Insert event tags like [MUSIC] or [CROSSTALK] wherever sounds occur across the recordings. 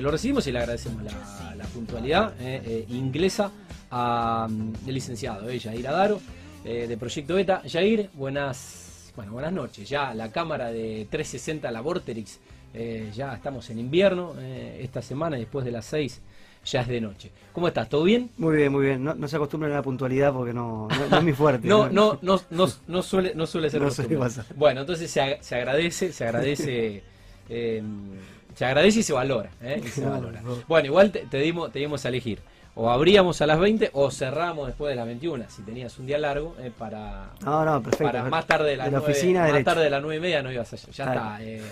Lo recibimos y le agradecemos la, la puntualidad eh, eh, inglesa a, mm, licenciado eh, Jair Adaro eh, de Proyecto Beta. Jair, buenas, bueno, buenas noches. Ya la cámara de 360, la Vorterix, ya estamos en invierno esta semana y después de las 6 ya es de noche. ¿Cómo estás? ¿Todo bien? Muy bien, muy bien. No, no se acostumbren a la puntualidad porque no, no, no es mi fuerte. [LAUGHS] No, no, no, no, suele, no suele ser [LAUGHS] No suele pasar. Bueno, entonces se, ag- se agradece, se agradece, [LAUGHS] se agradece y se valora. ¿eh? Y se No, valora. no. Bueno, igual te, te dimos, te dimos a elegir. O abríamos a las 20 o cerramos después de las 21, si tenías un día largo, eh, para, No, no, perfecto. para más tarde de las la 9, oficina más derecho. tarde de las 9 y media no ibas a Ya Claro. está. eh,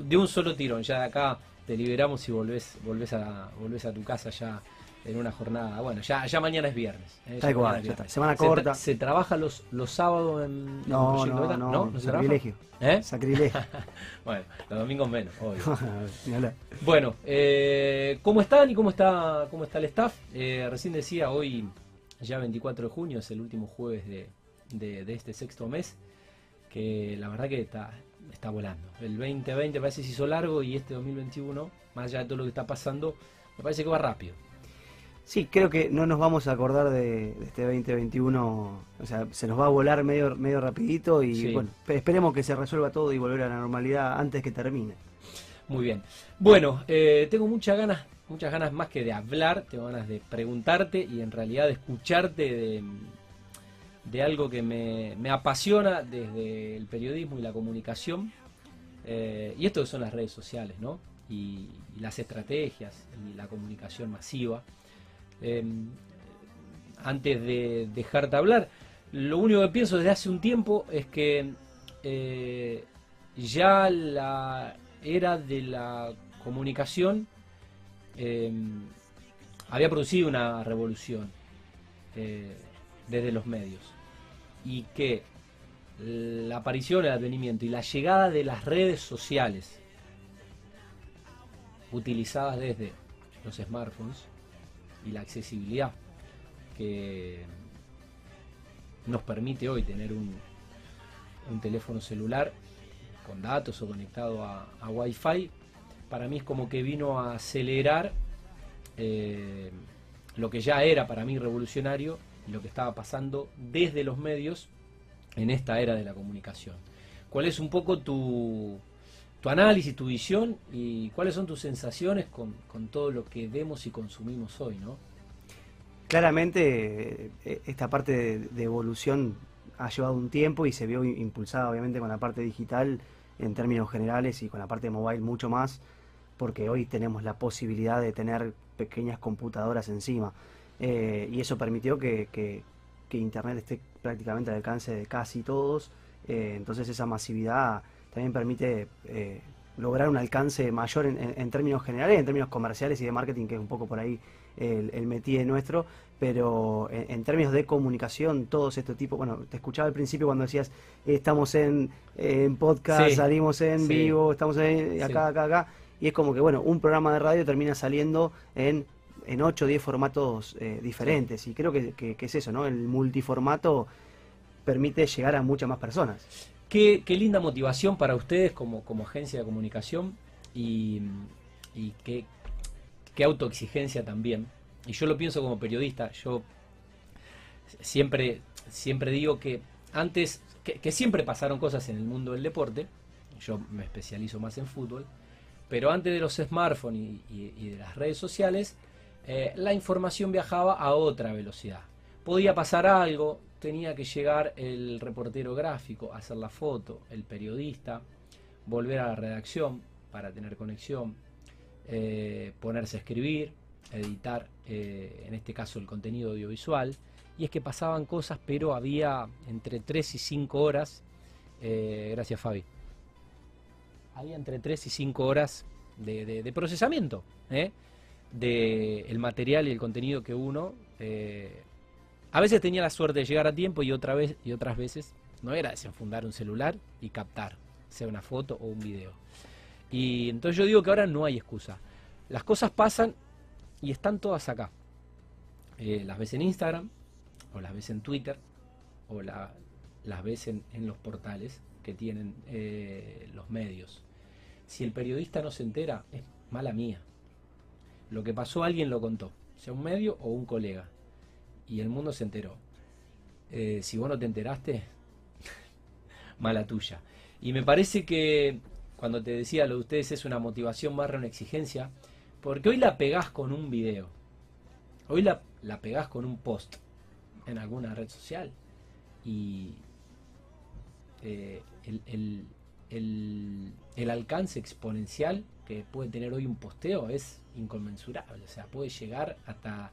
de un solo tirón, ya de acá te liberamos y volvés, volvés, a, volvés a tu casa ya en una jornada. Bueno, ya, ya mañana es viernes. eh, ya Tal cual, mañana es ya está. viernes. Semana ¿Se tra- corta. ¿Se, trabaja los, los sábados en, en No, Proyecto no, no, ¿No? ¿No se trabaja? sacrilegio. ¿Eh? Sacrilegio. [LAUGHS] Bueno, los domingos menos, obvio. [LAUGHS] Bueno, eh, ¿cómo están y cómo está, cómo está el staff? Eh, recién decía, hoy, ya 24 de junio, es el último jueves de, de- de este sexto mes, que la verdad que está, está volando. El 2020 parece que se hizo largo y este 2021, más allá de todo lo que está pasando, me parece que va rápido. Sí, creo que no nos vamos a acordar de, de este 2021. O sea, se nos va a volar medio, medio rapidito y Sí. bueno, pe- esperemos que se resuelva todo y volver a la normalidad antes que termine. Muy bien. Bueno, eh, tengo muchas ganas, muchas ganas más que de hablar, tengo ganas de preguntarte y en realidad de escucharte de, de algo que me, me apasiona desde el periodismo y la comunicación. Eh, y esto que son las redes sociales, ¿no? Y, y las estrategias y la comunicación masiva. Eh, antes de dejarte hablar, lo único que pienso desde hace un tiempo es que eh, ya la era de la comunicación eh, había producido una revolución eh, desde los medios. Y que la aparición, el advenimiento y la llegada de las redes sociales utilizadas desde los smartphones y la accesibilidad que nos permite hoy tener un, un teléfono celular con datos o conectado a, a Wi-Fi, para mí es como que vino a acelerar eh, lo que ya era para mí revolucionario y lo que estaba pasando desde los medios en esta era de la comunicación. ¿Cuál es un poco tu, tu análisis, tu visión y cuáles son tus sensaciones con, todo lo que vemos y consumimos hoy, ¿no? Claramente, eh, esta parte de, evolución ha llevado un tiempo y se vio impulsada obviamente con la parte digital en términos generales y con la parte de mobile mucho más, porque hoy tenemos la posibilidad de tener pequeñas computadoras encima. Eh, y eso permitió que Internet esté prácticamente al alcance de casi todos. Eh, entonces esa masividad también permite eh, lograr un alcance mayor en, en- en términos generales, en términos comerciales y de marketing, que es un poco por ahí el, el métier nuestro, pero en, en términos de comunicación, todos estos tipos, bueno, te escuchaba al principio cuando decías, eh, estamos en, podcast, Sí, salimos en sí. vivo, estamos en, acá, Sí. acá, acá, y es como que, bueno, un programa de radio termina saliendo en, en 8 o 10 formatos eh, diferentes, y creo que, que- que es eso, ¿no? El multiformato permite llegar a muchas más personas. Qué, linda motivación para ustedes como, como agencia de comunicación y, qué, qué autoexigencia también. Y yo lo pienso como periodista, yo siempre, siempre digo que antes, que, siempre pasaron cosas en el mundo del deporte, yo me especializo más en fútbol, pero antes de los smartphones y de las redes sociales, eh, la información viajaba a otra velocidad. Podía pasar algo, tenía que llegar el reportero gráfico, hacer la foto, el periodista, volver a la redacción para tener conexión, eh, ponerse a escribir, editar, eh, en este caso el contenido audiovisual. Y es que pasaban cosas, pero había entre 3 y 5 horas. eh, gracias, Fabi. Había entre 3 y 5 horas de, de- de procesamiento ¿eh? de el material y el contenido que uno a veces tenía la suerte de llegar a tiempo y otra vez y otras veces no era desenfundar un celular y captar, sea una foto o un video. Y entonces yo digo que ahora no hay excusa. Las cosas pasan y están todas acá. Eh, las ves en Instagram, o las ves en Twitter, o la- las ves en, los portales que tienen eh, los medios. Si el periodista no se entera, es mala mía. lo que pasó alguien lo contó, sea un medio o un colega, y el mundo se enteró. Eh, si vos no te enteraste, [LAUGHS] mala tuya. Y me parece que cuando te decía lo de ustedes es una motivación barra una exigencia, porque hoy la pegás con un video, hoy la, la pegás con un post en alguna red social y eh, el, el, alcance exponencial que puede tener hoy un posteo es inconmensurable, o sea, puede llegar hasta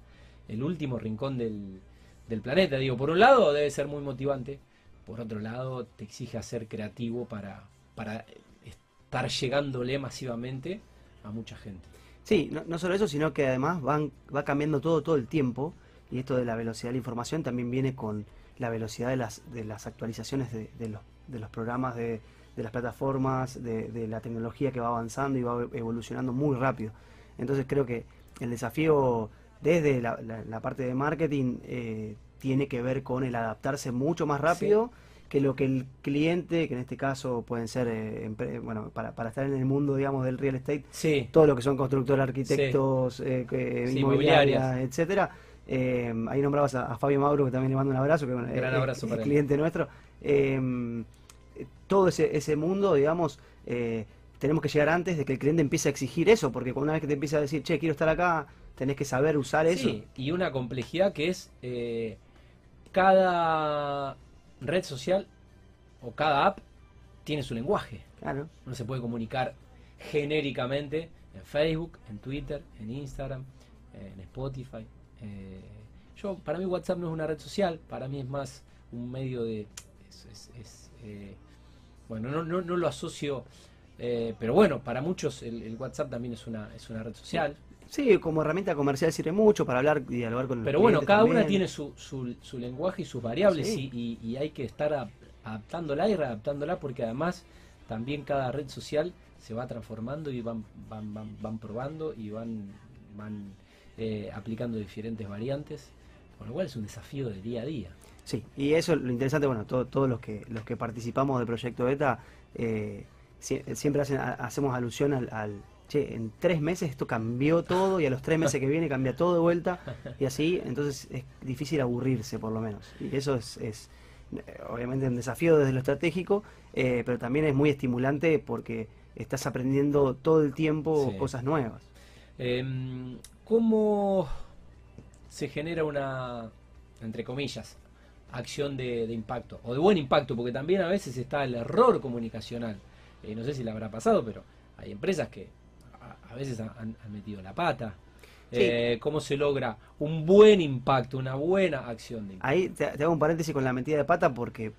el último rincón del, del planeta. Digo, por un lado debe ser muy motivante, por otro lado te exige ser creativo para, para estar llegándole masivamente a mucha gente. Sí, no, solo eso, sino que además van, va cambiando todo todo el tiempo y esto de la velocidad de la información también viene con la velocidad de las, de las actualizaciones de, de, los, de los programas, de, de las plataformas, de, la tecnología que va avanzando y va evolucionando muy rápido. Entonces creo que el desafío desde la, la, parte de marketing eh, tiene que ver con el adaptarse mucho más rápido que lo que el cliente, que en este caso pueden ser, eh, bueno, para, para, estar en el mundo, digamos, del real estate, todo lo que son constructores, arquitectos, eh, inmobiliarias, etcétera. ahí nombrabas a, Fabio Mauro, que también le mando un abrazo, que Gran abrazo es, cliente nuestro. todo ese, ese mundo, digamos, tenemos que llegar antes de que el cliente empiece a exigir eso, porque una vez que te empieza a decir, che, quiero estar acá, tenés que saber usar eso. y una complejidad que es eh, cada red social o cada app tiene su lenguaje. Claro. No se puede comunicar genéricamente en Facebook, en Twitter, en Instagram, en Spotify. Eh, yo, para mí WhatsApp no es una red social, para mí es más un medio de... Eh, bueno, no, no, no, lo asocio, pero bueno, para muchos el, WhatsApp también es una, es una red social. Sí, como herramienta comercial sirve mucho para hablar y dialogar con el Pero bueno, cada una tiene su, su, lenguaje y sus variables y, hay que estar adaptándola y readaptándola porque además también cada red social se va transformando y van, van, van, probando y van, van eh, aplicando diferentes variantes, con lo cual es un desafío de día a día. Sí, y eso es lo interesante, bueno, todos los que los que participamos del proyecto ETA eh, siempre hacemos alusión al en tres meses esto cambió todo y a los tres meses que viene cambia todo de vuelta y así, entonces es difícil aburrirse por lo menos. Y eso es, es obviamente un desafío desde lo estratégico, eh, pero también es muy estimulante porque estás aprendiendo todo el tiempo cosas nuevas. Em, ¿Cómo se genera una, entre comillas, acción de, impacto? O de buen impacto, porque también a veces está el error comunicacional. Eh, no sé si le habrá pasado, pero hay empresas que a veces han, metido la pata. Eh, ¿Cómo se logra un buen impacto, una buena acción de Ahí te, hago un paréntesis con la metida de pata porque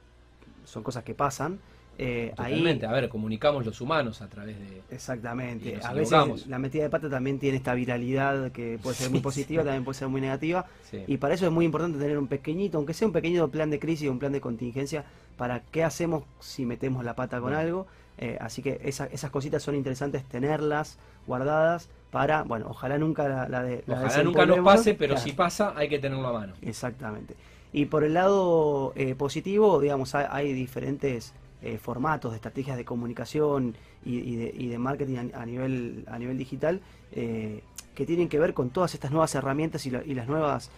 son cosas que pasan. Eh, Totalmente, a ver, comunicamos los humanos a través de... Exactamente, a veces la metida de pata también tiene esta viralidad que puede ser muy [LAUGHS] positiva, también puede ser muy negativa, y para eso es muy importante tener un pequeñito, aunque sea un pequeño plan de crisis, un plan de contingencia, para qué hacemos si metemos la pata con algo, eh, así que esas cositas son interesantes tenerlas guardadas para, bueno, ojalá nunca la, de... ojalá nunca nos pase, pero si pasa hay que tenerlo a mano. Exactamente. Y por el lado eh, positivo, digamos, hay, diferentes eh, formatos de estrategias de comunicación y, de, marketing a, nivel, a nivel digital que tienen que ver con todas estas nuevas herramientas y, y las nuevas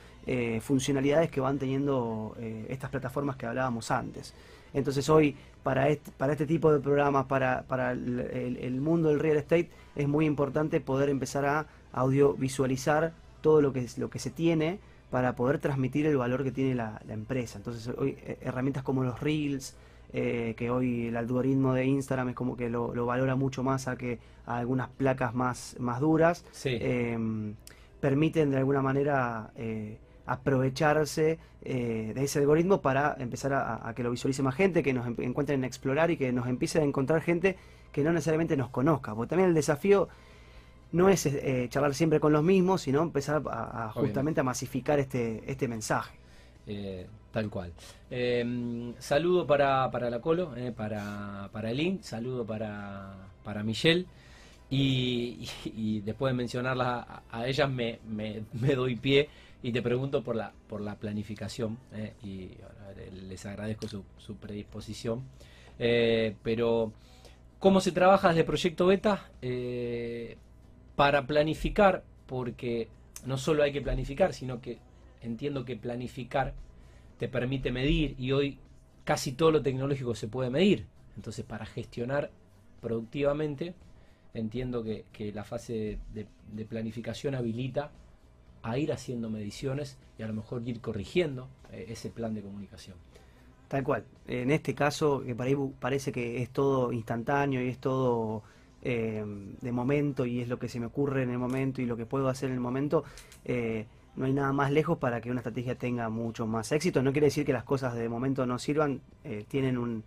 funcionalidades que van teniendo estas plataformas que hablábamos antes. Entonces hoy para este, para este tipo de programas, para, para el, mundo del real estate, es muy importante poder empezar a audiovisualizar todo lo que, lo que se tiene para poder transmitir el valor que tiene la, empresa. Entonces hoy eh, herramientas como los reels, eh, que hoy el algoritmo de Instagram es como que lo, valora mucho más a que a algunas placas más, más duras, em, permiten de alguna manera... Eh, aprovecharse eh, de ese algoritmo para empezar a, que lo visualice más gente, que nos encuentren en explorar y que nos empiece a encontrar gente que no necesariamente nos conozca. Porque también el desafío no es eh, charlar siempre con los mismos, sino empezar a, justamente a masificar este, este mensaje. Eh, tal cual. Em, saludo para, para la Colo, para, para Elin, saludo para, para Michelle. Y, después de mencionarlas a, ellas me, me doy pie y te pregunto por la, por la planificación, eh, y les agradezco su, predisposición. Eh, pero, ¿cómo se trabaja desde Proyecto Beta? Eh, para planificar, porque no solo hay que planificar, sino que entiendo que planificar te permite medir y hoy casi todo lo tecnológico se puede medir. Entonces, para gestionar productivamente, entiendo que, la fase de, planificación habilita a ir haciendo mediciones y a lo mejor ir corrigiendo eh, ese plan de comunicación. Tal cual. En este caso, que para parece que es todo instantáneo y es todo eh, de momento y es lo que se me ocurre en el momento y lo que puedo hacer en el momento, eh, no hay nada más lejos para que una estrategia tenga mucho más éxito. No quiere decir que las cosas de momento no sirvan, tienen un,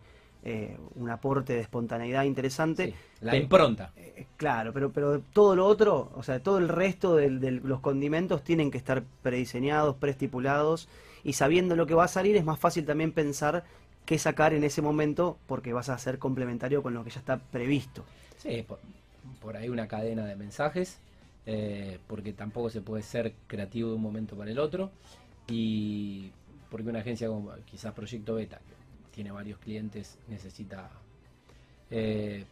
eh, un aporte de espontaneidad interesante. la impronta. Eh, claro, pero, pero todo lo otro, o sea, todo el resto de, los condimentos tienen que estar prediseñados, preestipulados y sabiendo lo que va a salir es más fácil también pensar qué sacar en ese momento porque vas a ser complementario con lo que ya está previsto. Sí, por ahí una cadena de mensajes eh, porque tampoco se puede ser creativo de un momento para el otro, y porque una agencia como quizás Proyecto Beta, que tiene varios clientes, necesita, eh,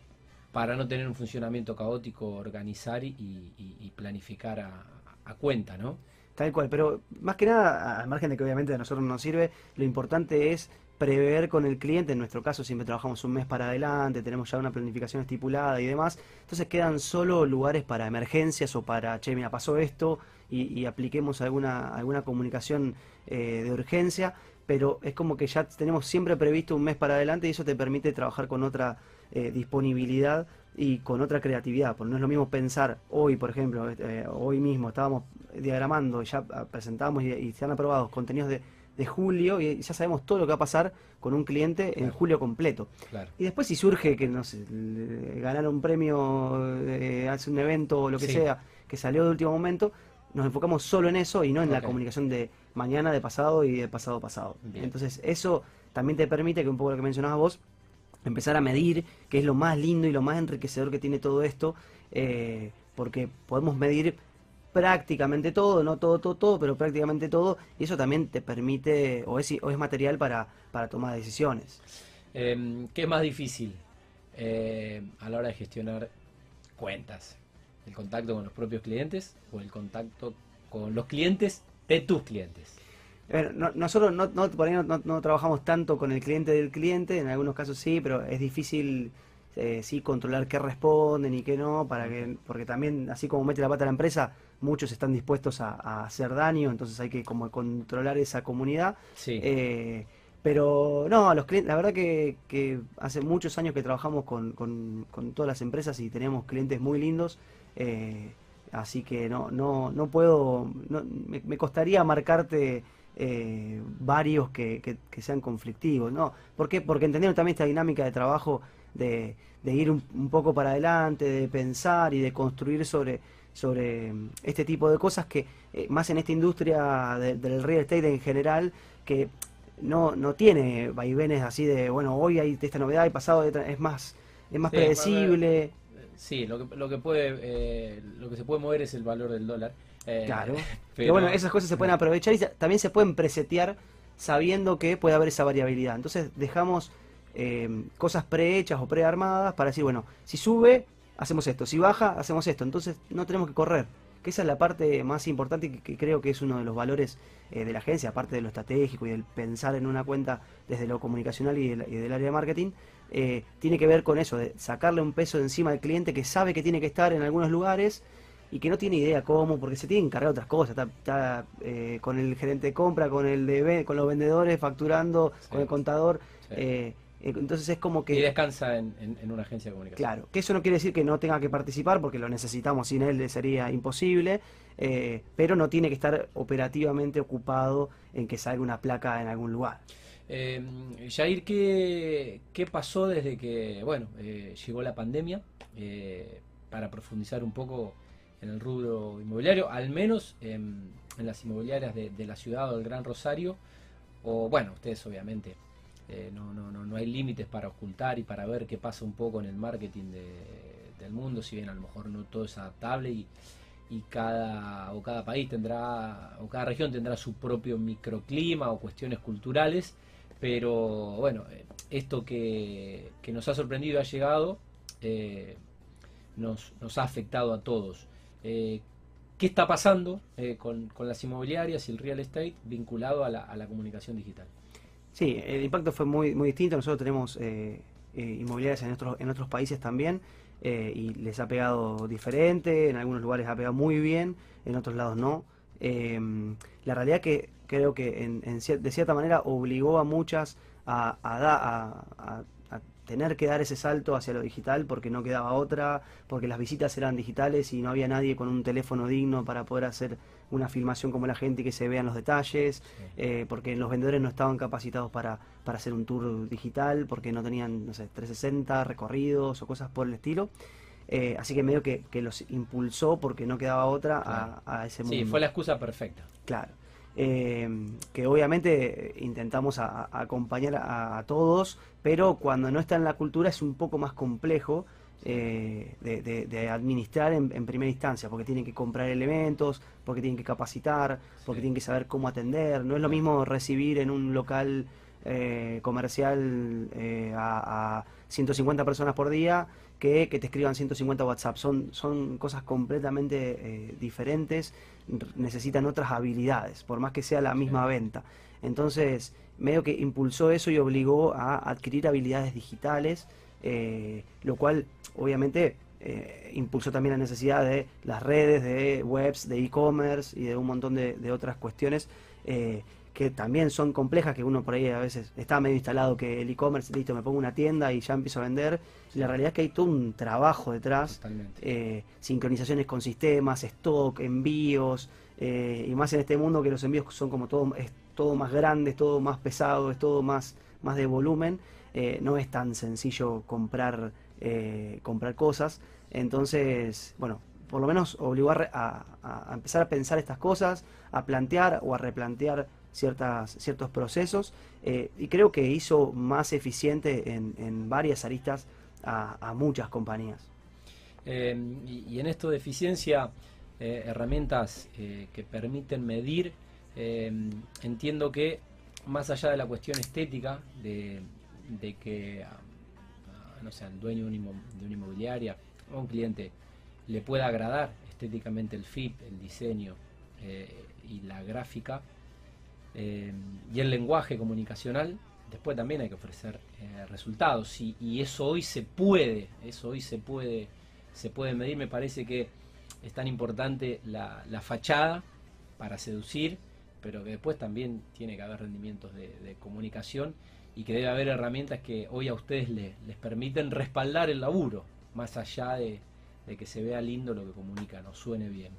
para no tener un funcionamiento caótico, organizar y, planificar a, cuenta, ¿no? Tal cual, pero más que nada, al margen de que obviamente a nosotros nos sirve, lo importante es prever con el cliente, en nuestro caso siempre trabajamos un mes para adelante, tenemos ya una planificación estipulada y demás, entonces quedan solo lugares para emergencias o para, che, mira, pasó esto y, apliquemos alguna, alguna comunicación eh, de urgencia, pero es como que ya tenemos siempre previsto un mes para adelante y eso te permite trabajar con otra eh, disponibilidad y con otra creatividad, porque no es lo mismo pensar hoy, por ejemplo, eh, hoy mismo estábamos diagramando, ya presentamos y, y se han aprobado contenidos de de julio y ya sabemos todo lo que va a pasar con un cliente en julio completo. Y después si surge que no sé, ganar un premio, eh, hace un evento o lo que sea, que salió de último momento, nos enfocamos solo en eso y no en la comunicación de mañana, de pasado y de pasado pasado. Entonces eso también te permite que un poco lo que mencionabas vos, empezar a medir, que es lo más lindo y lo más enriquecedor que tiene todo esto, eh, porque podemos medir prácticamente todo, no todo, todo, todo, pero prácticamente todo, y eso también te permite, o es, o es material para, para tomar decisiones. Em, ¿Qué es más difícil eh, a la hora de gestionar cuentas? ¿El contacto con los propios clientes o el contacto con los clientes de tus clientes? nosotros no, no, por ahí no, trabajamos tanto con el cliente del cliente, en algunos casos sí, pero es difícil eh, sí controlar qué responden y qué no, para que, porque también, así como mete la pata la empresa, muchos están dispuestos a, hacer daño, entonces hay que como controlar esa comunidad. Eh, pero no, los clientes, la verdad que, hace muchos años que trabajamos con, con, todas las empresas y tenemos clientes muy lindos. Eh, así que no, no, no puedo, me, costaría marcarte eh, varios que, sean conflictivos, ¿no? ¿Por qué? Porque entendiendo también esta dinámica de trabajo de, ir un, poco para adelante, de pensar y de construir sobre, sobre mm, este tipo de cosas que, eh, más en esta industria del real estate en general, que no, no tiene vaivenes así de, bueno, hoy hay esta novedad y pasado es más, es más predecible. Sí, lo que, lo que puede, eh, lo que se puede mover es el valor del dólar. Eh, claro. [LAUGHS] Pero, bueno, esas cosas se pueden aprovechar y también se pueden presetear sabiendo que puede haber esa variabilidad. Entonces dejamos cosas prehechas o prearmadas para decir, bueno, si sube, hacemos esto, si baja, hacemos esto, entonces no tenemos que correr. Que esa es la parte más importante que, que creo que es uno de los valores eh, de la agencia, aparte de lo estratégico y del pensar en una cuenta desde lo comunicacional y, del, área de marketing, eh, tiene que ver con eso, de sacarle un peso de encima al cliente que sabe que tiene que estar en algunos lugares y que no tiene idea cómo, porque se tiene que encargar otras cosas. Está, eh, con el gerente de compra, con el de con los vendedores, facturando, con el contador. Entonces es como que... Y descansa en, una agencia de comunicación. Claro, que eso no quiere decir que no tenga que participar, porque lo necesitamos, sin él sería imposible, eh, pero no tiene que estar operativamente ocupado en que salga una placa en algún lugar. Eh, Jair, ¿qué, ¿qué, pasó desde que, bueno, eh, llegó la pandemia? para profundizar un poco en el rubro inmobiliario, al menos en, las inmobiliarias de, de la ciudad o del Gran Rosario, o bueno, ustedes obviamente eh, no, no, no, no hay límites para ocultar y para ver qué pasa un poco en el marketing del mundo, si bien a lo mejor no todo es adaptable y, y cada, o cada país tendrá, o cada región tendrá su propio microclima o cuestiones culturales, pero bueno, eh, esto que, nos ha sorprendido y ha llegado, eh, nos, nos, ha afectado a todos. qué está pasando eh, con, las inmobiliarias y el real estate vinculado a la, comunicación digital. Sí, el impacto fue muy, muy distinto. Nosotros tenemos eh, eh, inmobiliarias en otros, en otros países también y les ha pegado diferente. En algunos lugares ha pegado muy bien, en otros lados no. la realidad que creo que en, de cierta manera obligó a muchas a, a, tener que dar ese salto hacia lo digital porque no quedaba otra, porque las visitas eran digitales y no había nadie con un teléfono digno para poder hacer una filmación como la gente y que se vean los detalles, eh, porque los vendedores no estaban capacitados para, para hacer un tour digital, porque no tenían, no sé, 360 recorridos o cosas por el estilo. Eh, así que medio que, que, los impulsó porque no quedaba otra a, a, ese mundo. Sí, fue la excusa perfecta. Claro. Eh, que obviamente intentamos acompañar a, todos, pero cuando no está en la cultura es un poco más complejo eh, de, administrar en, primera instancia, porque tienen que comprar elementos, porque tienen que capacitar, porque tienen que saber cómo atender. No es lo mismo recibir en un local eh, comercial a, a 150 personas por día que, te escriban 150 WhatsApp. Son, son cosas completamente eh, diferentes, necesitan otras habilidades, por más que sea la misma venta. Entonces, medio que impulsó eso y obligó a adquirir habilidades digitales, eh, lo cual obviamente eh, impulsó también la necesidad de las redes, de webs, de e-commerce y de un montón de, de otras cuestiones que también son complejas, que uno por ahí a veces está medio instalado que el e-commerce, listo, me pongo una tienda y ya empiezo a vender. la realidad es que hay todo un trabajo detrás, eh, sincronizaciones con sistemas, stock, envíos, eh, y más en este mundo que los envíos son como todo, es todo más grande, es todo más pesado, es todo más, más de volumen. Eh, no es tan sencillo comprar, comprar cosas. Entonces, bueno, por lo menos obligó a, empezar a pensar estas cosas, a plantear o a replantear ciertas, ciertos procesos eh, y creo que hizo más eficiente en, varias aristas a, muchas compañías. Em, y, en esto de eficiencia, eh, herramientas eh, que permiten medir, em, entiendo que más allá de la cuestión estética, de, que no sé, al dueño de, una inmobiliaria o a un cliente le pueda agradar estéticamente el FIP, el diseño y la gráfica, eh, y el lenguaje comunicacional, después también hay que ofrecer eh, resultados. Y, eso hoy se puede, eso hoy se puede, se puede medir, me parece que es tan importante la, fachada para seducir, pero que después también tiene que haber rendimientos de, comunicación y que debe haber herramientas que hoy a ustedes les permiten respaldar el laburo, más allá de, que se vea lindo lo que comunican o suene bien.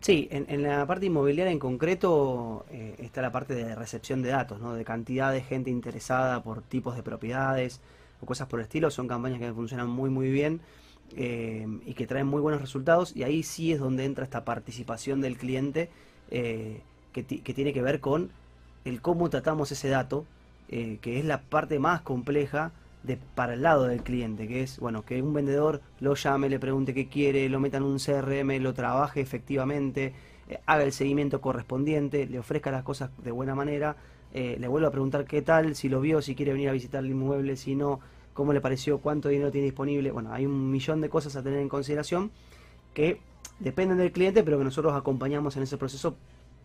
Sí, en, la parte inmobiliaria en concreto eh, está la parte de recepción de datos, ¿no? de cantidad de gente interesada por tipos de propiedades o cosas por el estilo. Son campañas que funcionan muy muy bien eh, y que traen muy buenos resultados y ahí sí es donde entra esta participación del cliente eh, que, que, tiene que ver con el cómo tratamos ese dato, que es la parte más compleja de, para el lado del cliente, que es, bueno, que un vendedor lo llame, le pregunte qué quiere, lo meta en un CRM, lo trabaje efectivamente, eh, haga el seguimiento correspondiente, le ofrezca las cosas de buena manera, eh, le vuelva a preguntar qué tal, si lo vio, si quiere venir a visitar el inmueble, si no, cómo le pareció, cuánto dinero tiene disponible. Bueno, hay un millón de cosas a tener en consideración que dependen del cliente, pero que nosotros acompañamos en ese proceso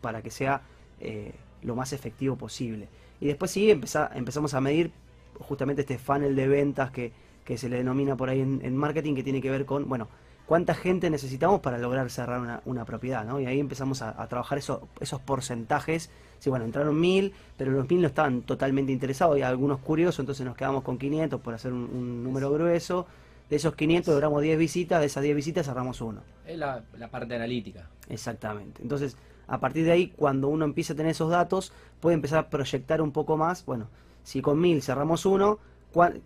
para que sea eh, lo más efectivo posible. Y después sí empezamos a medir justamente este funnel de ventas que, se le denomina por ahí en, marketing, que tiene que ver con, bueno, cuánta gente necesitamos para lograr cerrar una, propiedad, ¿no? Y ahí empezamos a, trabajar eso, esos porcentajes. Sí, bueno, entraron mil, pero los mil no estaban totalmente interesados, hay algunos curiosos, entonces nos quedamos con 500 por hacer un, número grueso. De esos 500 logramos 10 visitas, de esas 10 visitas cerramos uno. Es la, la parte analítica. Exactamente. Entonces, a partir de ahí, cuando uno empieza a tener esos datos, puede empezar a proyectar un poco más, bueno, si con 1000 cerramos uno, ¿cuál,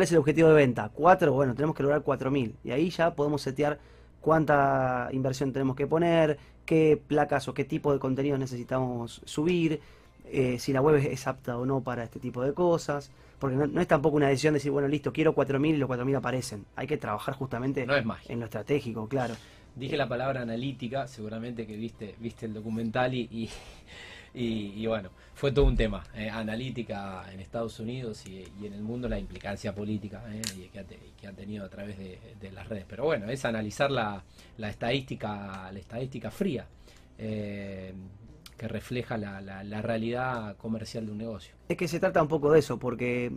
es el objetivo de venta? ¿Cuatro? Bueno, tenemos que lograr 4000. Y ahí ya podemos setear cuánta inversión tenemos que poner, qué placas o qué tipo de contenido necesitamos subir, eh, si la web es apta o no para este tipo de cosas. Porque no, es tampoco una decisión de decir, bueno, listo, quiero 4.000 y los 4.000 aparecen. Hay que trabajar justamente en lo estratégico, claro. Dije la palabra analítica, seguramente que viste, viste el documental [LAUGHS] y y, bueno, fue todo un tema. Eh, analítica en Estados Unidos y, en el mundo la implicancia política eh, y que, ha, tenido a través de, las redes. Pero bueno, es analizar la, estadística, la estadística fría. Eh, que refleja la, la realidad comercial de un negocio. Es que se trata un poco de eso, porque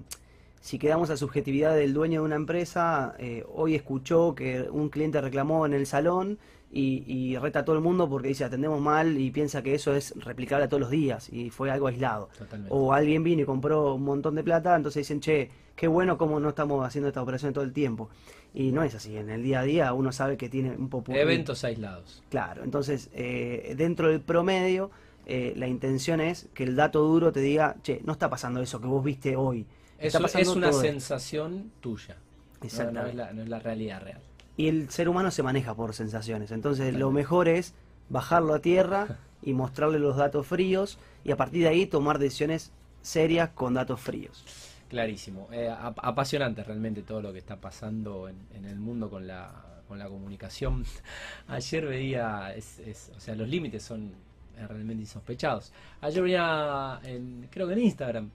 si quedamos a subjetividad del dueño de una empresa, eh, hoy escuchó que un cliente reclamó en el salón y, reta a todo el mundo porque dice atendemos mal y piensa que eso es replicable a todos los días y fue algo aislado. O alguien vino y compró un montón de plata, entonces dicen, che, qué bueno como no estamos haciendo esta operación todo el tiempo. Y no es así, en el día a día uno sabe que tiene un poco... Eventos aislados. Claro, entonces eh, dentro del promedio eh, la intención es que el dato duro te diga, che, no está pasando eso que vos viste hoy eso es una sensación tuya. No, no, es la, realidad real. Y el ser humano se maneja por sensaciones. Entonces lo mejor es bajarlo a tierra y mostrarle los datos fríos y a partir de ahí tomar decisiones serias con datos fríos. Clarísimo. Eh, apasionante realmente todo lo que está pasando en, el mundo con la, con la comunicación. [LAUGHS] Ayer veía, o sea, los límites son realmente insospechados. Ayer veía, en, creo que en Instagram,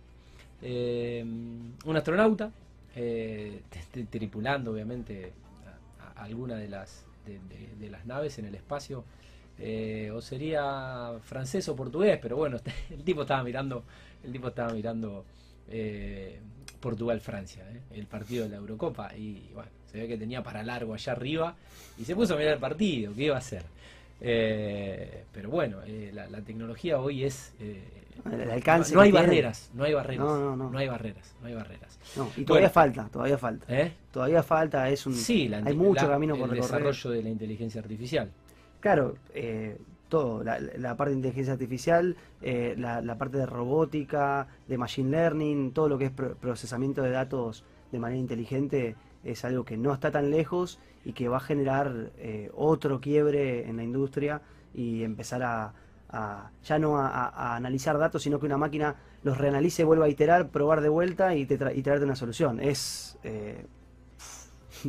eh, un astronauta, eh, [LAUGHS] tripulando obviamente alguna de las, de, las naves en el espacio, eh, o sería francés o portugués, pero bueno, [LAUGHS] el tipo estaba mirando, el tipo estaba mirando Portugal-Francia, el partido de la Eurocopa, y bueno, se ve que tenía para largo allá arriba, y se puso a mirar el partido, ¿qué iba a hacer? pero bueno, la, tecnología hoy es alcance no, hay barreras, no hay barreras, no, hay barreras, no hay barreras. y todavía falta, todavía falta. ¿Eh? Todavía falta, es un sí, hay mucho camino por recorrer. El desarrollo de la inteligencia artificial. Claro, eh, todo, la, parte de inteligencia artificial, eh, la, parte de robótica, de machine learning, todo lo que es procesamiento de datos de manera inteligente es algo que no está tan lejos y que va a generar otro quiebre en la industria y empezar a, ya no a, analizar datos, sino que una máquina los reanalice, vuelva a iterar, probar de vuelta y, te y traerte una solución. Es... Eh,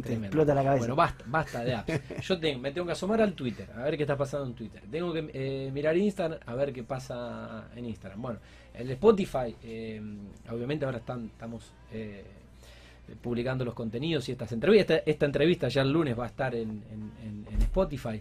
te explota la cabeza. Bueno, basta, basta de apps. Yo me tengo que asomar al Twitter, a ver qué está pasando en Twitter. Tengo que eh, mirar Instagram, a ver qué pasa en Instagram. Bueno, el Spotify, eh, obviamente ahora están, estamos publicando los contenidos y estas entrevistas. Esta, entrevista ya el lunes va a estar en, en Spotify.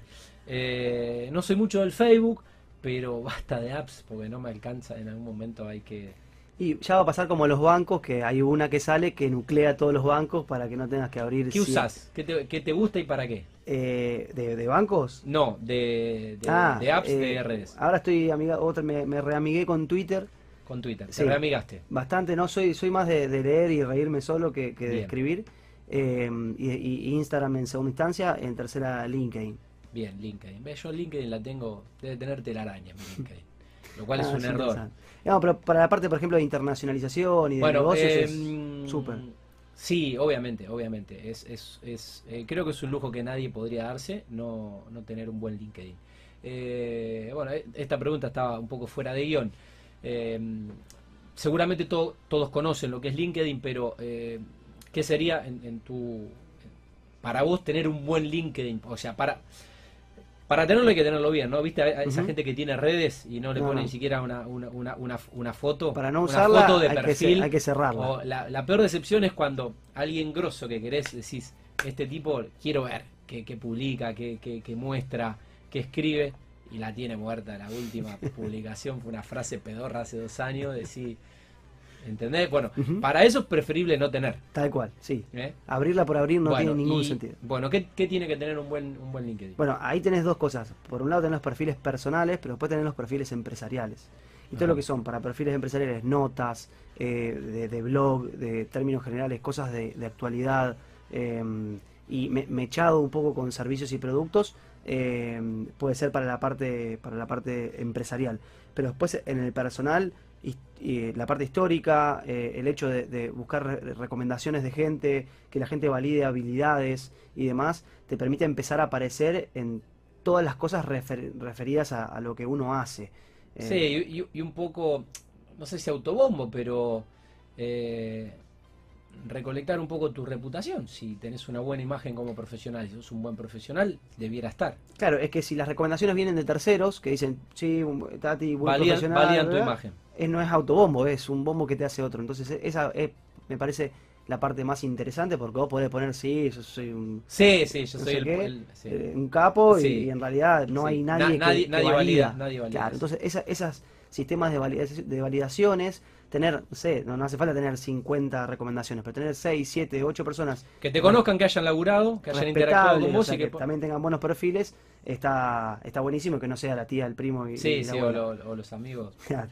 no soy mucho del Facebook, pero [LAUGHS] basta de apps porque no me alcanza, en algún momento hay que... Y ya va a pasar como los bancos, que hay una que sale que nuclea todos los bancos para que no tengas que abrir... ¿Qué usas? ¿Qué te, gusta y para qué? Eh, de, bancos? No, de, de, ah, apps de eh, redes. Ahora estoy amiga, otra, me, reamigué con Twitter. Con Twitter, ¿te reamigaste? Bastante, no, soy, soy más de, leer y reírme solo que, de escribir. Eh, y, y Instagram en segunda instancia, en tercera LinkedIn. Bien, LinkedIn. Yo LinkedIn la tengo, debe tener telaraña mi [LAUGHS] LinkedIn. Lo cual es ah, un error. No, pero para la parte, por ejemplo, de internacionalización y de negocios, es em, súper. Sí, obviamente, obviamente. Es, es, es eh, creo que es un lujo que nadie podría darse, no, no tener un buen LinkedIn. Eh, bueno, e, esta pregunta estaba un poco fuera de guion. Em, seguramente todos conocen lo que es LinkedIn, pero eh, ¿qué sería en, en tu para vos tener un buen LinkedIn? O sea, para para tenerlo hay que tenerlo bien, ¿no? ¿Viste a esa gente que tiene redes y no le pone ni siquiera una, una, una, una, foto? Para no usarla foto de hay, perfil, que, hay que cerrarla. O la, peor decepción es cuando alguien grosso que querés decís, este tipo quiero ver, que, que publica, que, que, que muestra, que escribe, y la tiene muerta. La última [LAUGHS] publicación fue una frase pedorra hace dos años, decís ¿Entendés? Bueno, para eso es preferible no tener. Tal cual, sí. ¿Eh? Abrirla por abrir no tiene ningún sentido. Bueno, ¿qué, tiene que tener un buen, un buen LinkedIn? Bueno, ahí tenés dos cosas. Por un lado tenés los perfiles personales, pero después tenés los perfiles empresariales. Y todo lo que son para perfiles empresariales, notas, eh, de, blog, de términos generales, cosas de, actualidad, em, y me, mechado un poco con servicios y productos, em, puede ser para la parte, para la parte empresarial. Pero después en el personal y, la parte histórica, eh, el hecho de, buscar recomendaciones de gente, que la gente valide habilidades y demás, te permite empezar a aparecer en todas las cosas referidas a, lo que uno hace. Eh, sí, y, un poco, no sé si autobombo, pero eh, recolectar un poco tu reputación. Si tenés una buena imagen como profesional, si sos un buen profesional, debiera estar. Claro, es que si las recomendaciones vienen de terceros, que dicen, sí, Tati, buen Valían, profesional, valían tu imagen. Eh, no es autobombo, es un bombo que te hace otro. Entonces, e- esa es, me parece la parte más interesante porque vos podés poner, sí, yo soy un, Sí, sí, yo no soy sé el, qué, el- sí. eh, un capo y- en realidad no hay Na- nadie, que- nadie- que, valida. valida, nadie valida Claro, entonces esa, esas sistemas de, valida- de validaciones, tener, no sé, no, no hace falta tener 50 recomendaciones, pero tener 6, 7, 8 personas Que te conozcan, que hayan laburado, que hayan interactuado con o vos sea, y que, que... también tengan buenos perfiles, está, está buenísimo que no sea la tía, el primo y, y Sí, la sí, o, abuela. lo- o los amigos. [LAUGHS] Claro.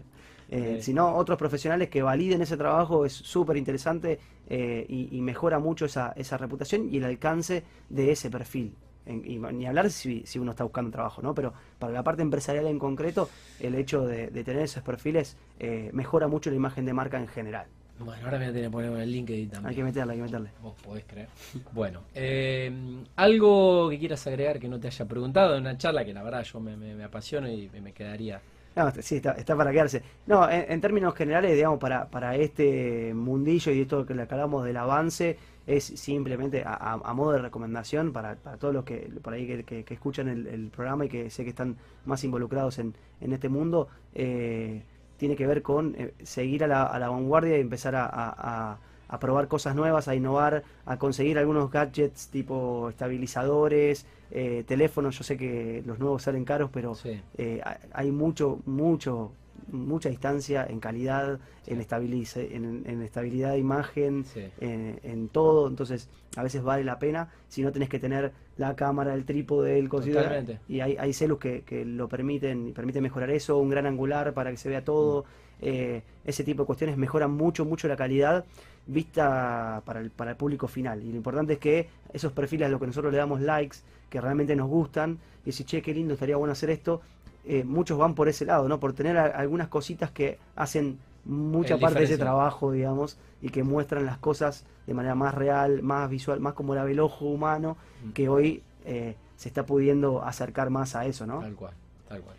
Eh, Sí. Sino otros profesionales que validen ese trabajo es súper interesante eh, y, y mejora mucho esa, esa reputación y el alcance de ese perfil. En- y ni hablar si, si uno está buscando trabajo, ¿no? Pero para la parte empresarial en concreto, el hecho de, de tener esos perfiles eh, mejora mucho la imagen de marca en general. Bueno, ahora me voy a tener que poner el LinkedIn también. Hay que meterle, hay que meterle. Vos podés creer. [LAUGHS] Bueno, eh, algo que quieras agregar que no te haya preguntado en una charla que la verdad yo me, me, me apasiono y me, me quedaría. No, sí, está, está para quedarse. No, en, en términos generales, digamos, para, para este mundillo y esto que le hablamos del avance, es simplemente a, a- a modo de recomendación para, para todos los que por ahí que, que- que escuchan el, el programa y que sé que están más involucrados en, en este mundo, eh, tiene que ver con eh, seguir a la, a la vanguardia y empezar a, a- probar cosas nuevas, a innovar, a conseguir algunos gadgets tipo estabilizadores, eh, teléfonos. Yo sé que los nuevos salen caros, pero Sí. eh, ha- hay mucho, mucho, mucha distancia en calidad, en, estabilice- en, en estabilidad de imagen, Sí. en, en todo. Entonces, a veces vale la pena si no tenés que tener la cámara, el trípode, el. Totalmente. Y hay, hay celus que, que lo permiten y permiten mejorar eso, un gran angular para que se vea todo. eh, ese tipo de cuestiones mejoran mucho, mucho la calidad vista para el, para el público final. Y lo importante es que esos perfiles a los que nosotros le damos likes, que realmente nos gustan, y decir, che, qué lindo, estaría bueno hacer esto, eh, muchos van por ese lado, ¿no? Por tener a- algunas cositas que hacen mucha El parte de ese trabajo, digamos, y que muestran las cosas de manera más real, más visual, más como la ve el ojo humano, Mm. que hoy eh, se está pudiendo acercar más a eso, ¿no? Tal cual, tal cual.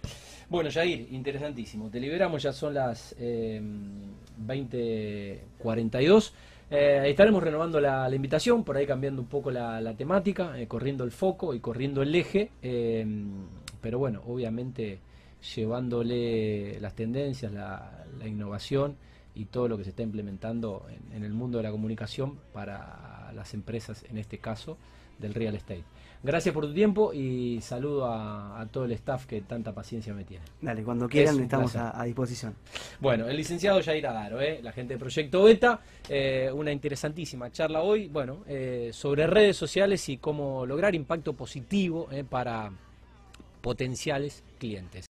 Bueno, Jair, interesantísimo. Te liberamos, ya son las eh, 20.42. Eh, estaremos renovando la, la invitación, por ahí cambiando un poco la, la temática, eh, corriendo el foco y corriendo el eje. Pero bueno, obviamente llevándole las tendencias, la, la innovación y todo lo que se está implementando en, en el mundo de la comunicación para las empresas, en este caso, del real estate. Gracias por tu tiempo y saludo a, a todo el staff que tanta paciencia me tiene. Dale, cuando quieran estamos a disposición. Bueno, el licenciado Jair Adaro, ¿eh? la gente de Proyecto Beta, eh, una interesantísima charla hoy, bueno, eh, sobre redes sociales y cómo lograr impacto positivo eh, para potenciales clientes.